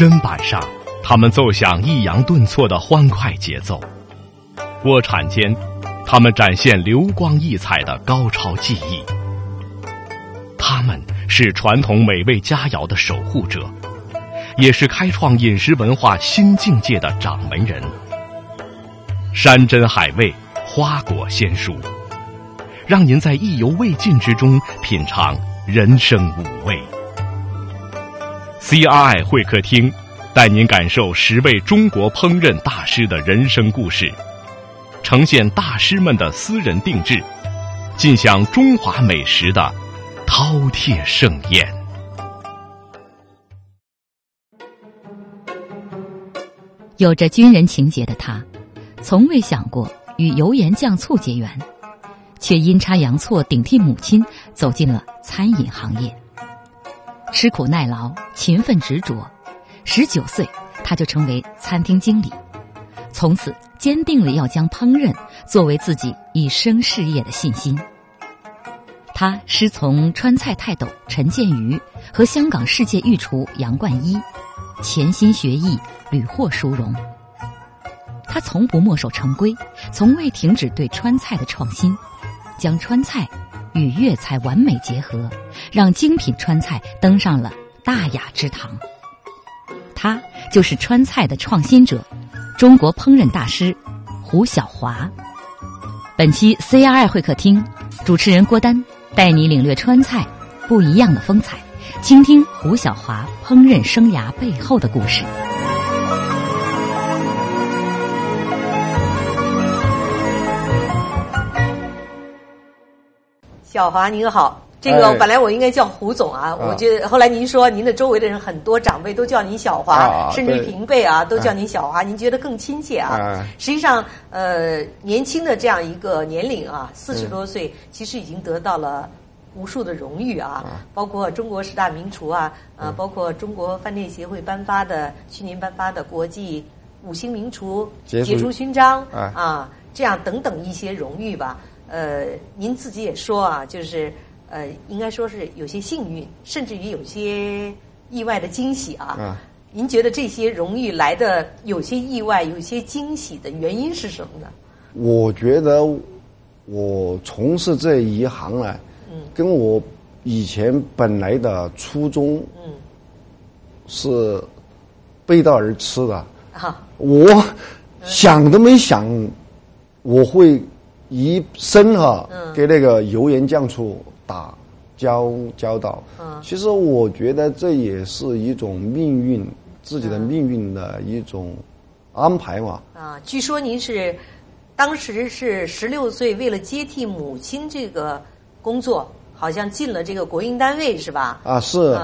砧板上，他们奏响抑扬顿挫的欢快节奏；锅铲间，他们展现流光溢彩的高超技艺。他们是传统美味佳肴的守护者，也是开创饮食文化新境界的掌门人。山珍海味，花果鲜蔬，让您在意犹未尽之中品尝人生五味。CRI 会客厅，带您感受十位中国烹饪大师的人生故事，呈现大师们的私人定制，尽享中华美食的饕餮盛宴。有着军人情节的他，从未想过与油盐酱醋结缘，却阴差阳错顶替母亲走进了餐饮行业。吃苦耐劳，勤奋执着，十九岁他就成为餐厅经理，从此坚定了要将烹饪作为自己一生事业的信心。他师从川菜泰斗陈建瑜和香港世界御厨杨冠一，潜心学艺，屡获殊荣。他从不墨守成规，从未停止对川菜的创新，将川菜。与粤菜完美结合，让精品川菜登上了大雅之堂。他就是川菜的创新者，中国烹饪大师胡晓华。本期 CRI 会客厅，主持人郭丹带你领略川菜不一样的风采，倾听胡晓华烹饪生涯背后的故事。小华您好，这个本来我应该叫胡总啊，我觉得后来您说您的周围的人很多长辈都叫您小华，甚至平辈啊都叫您小华，您觉得更亲切啊？实际上，呃，年轻的这样一个年龄啊，四十多岁，其实已经得到了无数的荣誉啊，包括中国十大名厨啊，呃，包括中国饭店协会颁发的去年颁发的国际五星名厨杰出。勋章啊，这样等等一些荣誉吧。呃，您自己也说啊，就是呃，应该说是有些幸运，甚至于有些意外的惊喜啊。嗯。您觉得这些荣誉来的有些意外、有些惊喜的原因是什么呢？我觉得我从事这一行呢，嗯，跟我以前本来的初衷，嗯，是背道而驰的。啊。我想都没想我会。一生哈，跟那个油盐酱醋打交交道。其实我觉得这也是一种命运，自己的命运的一种安排嘛。啊，据说您是当时是十六岁，为了接替母亲这个工作，好像进了这个国营单位是吧？啊，是。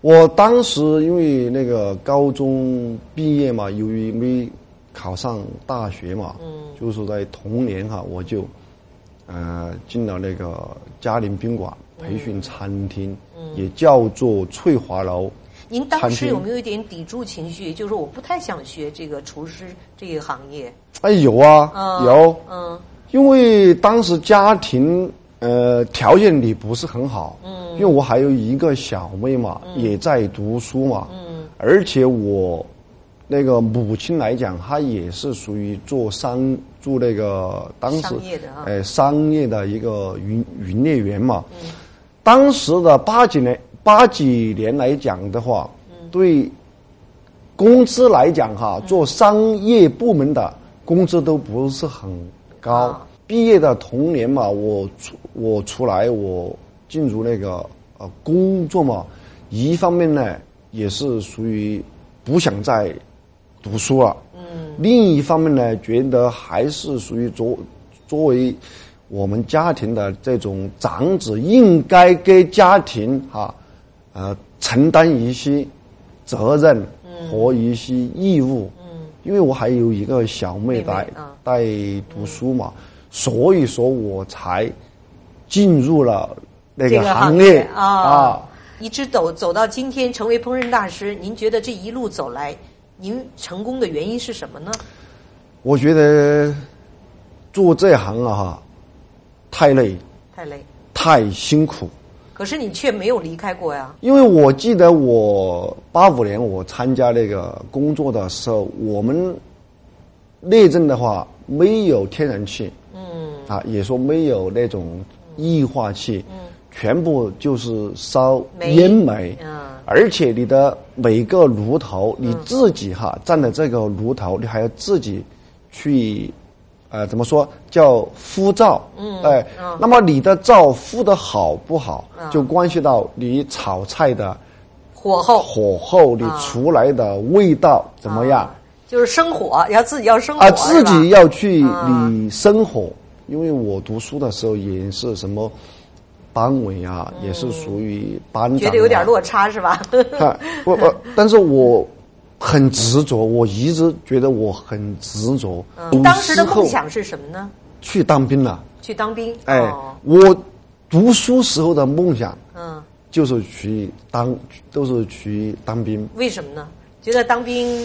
我当时因为那个高中毕业嘛，由于没。考上大学嘛，嗯就是在同年哈，我就，呃，进了那个嘉陵宾馆培训餐厅，也叫做翠华楼。您当时有没有一点抵触情绪？就是我不太想学这个厨师这个行业。哎，有啊，有，嗯，因为当时家庭呃条件也不是很好，嗯，因为我还有一个小妹嘛，也在读书嘛，嗯，而且我。那个母亲来讲，她也是属于做商做那个当时哎商业的一个营营业员嘛。当时的八几年八几年来讲的话，对工资来讲哈，做商业部门的工资都不是很高。毕业的同年嘛，我出我出来我进入那个呃工作嘛，一方面呢也是属于不想再。读书了，嗯，另一方面呢，觉得还是属于作作为我们家庭的这种长子，应该给家庭哈，呃，承担一些责任和一些义务，嗯，因为我还有一个小妹在在读书嘛，所以说我才进入了那个行业啊，一直走走到今天，成为烹饪大师。您觉得这一路走来？您成功的原因是什么呢？我觉得做这行啊，哈，太累，太累，太辛苦，可是你却没有离开过呀。因为我记得我八五年我参加那个工作的时候，我们内政的话没有天然气，嗯，啊，也说没有那种液化气，嗯，全部就是烧烟煤，嗯，而且你的每个炉头你自己哈站的这个炉头，你还要自己去。呃，怎么说叫敷灶？嗯，哎，那么你的灶敷的好不好，就关系到你炒菜的火候，火候你出来的味道怎么样？就是生火，要自己要生火啊，自己要去你生火，因为我读书的时候也是什么班委啊，也是属于班长，觉得有点落差是吧？不不，但是我。很执着，我一直觉得我很执着。你当时的梦想是什么呢？去当兵了。去当兵。哎，我读书时候的梦想，嗯，就是去当，都是去当兵。为什么呢？觉得当兵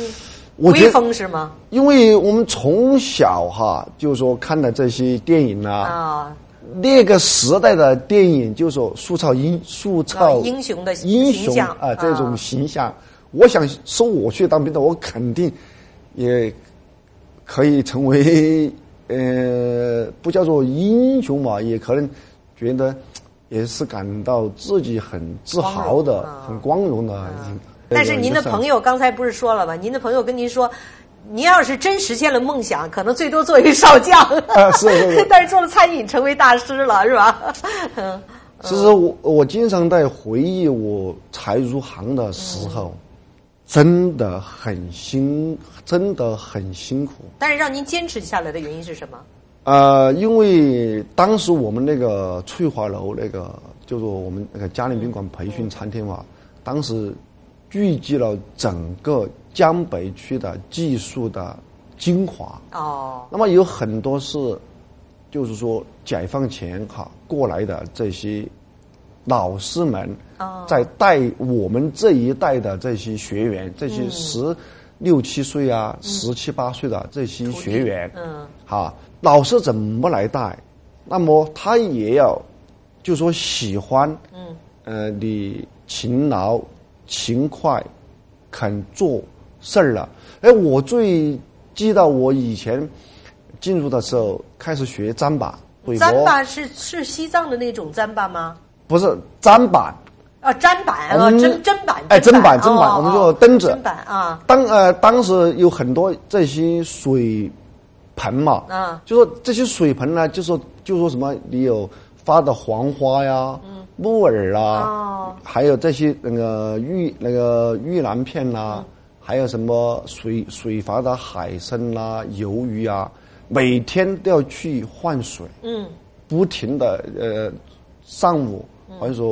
威风是吗？因为我们从小哈，就是说看的这些电影啊，那个时代的电影，就是说塑造英塑造英雄的英雄啊，这种形象。我想说，我去当兵的，我肯定也可以成为 呃，不叫做英雄嘛，也可能觉得也是感到自己很自豪的、很光荣的。但是您的朋友刚才不是说了吗？您的朋友跟您说，您要是真实现了梦想，可能最多做一少将。啊，是是是。但是做了餐饮，成为大师了，是吧？嗯其实我我经常在回忆我才入行的时候。真的很辛，真的很辛苦。但是让您坚持下来的原因是什么？呃，因为当时我们那个翠华楼那个，就是我们那个嘉陵宾馆培训餐厅嘛，当时聚集了整个江北区的技术的精华。哦。那么有很多是，就是说解放前哈过来的这些。老师们在带我们这一代的这些学员，这些十六七岁啊、十七八岁的这些学员，嗯，哈，老师怎么来带？那么他也要，就说喜欢，嗯，呃，你勤劳、勤快、肯做事儿了。哎，我最记得我以前进入的时候，开始学砧板。砧板是是西藏的那种砧板吗？不是砧板，啊，砧板啊，砧砧板，哎，砧板砧板，我们说灯子，砧板啊。当呃当时有很多这些水盆嘛，啊，就说这些水盆呢，就说就说什么，你有发的黄花呀，木耳啊，还有这些那个玉那个玉兰片啦，还有什么水水发的海参啦、鱿鱼啊，每天都要去换水，嗯，不停的呃上午。还是说。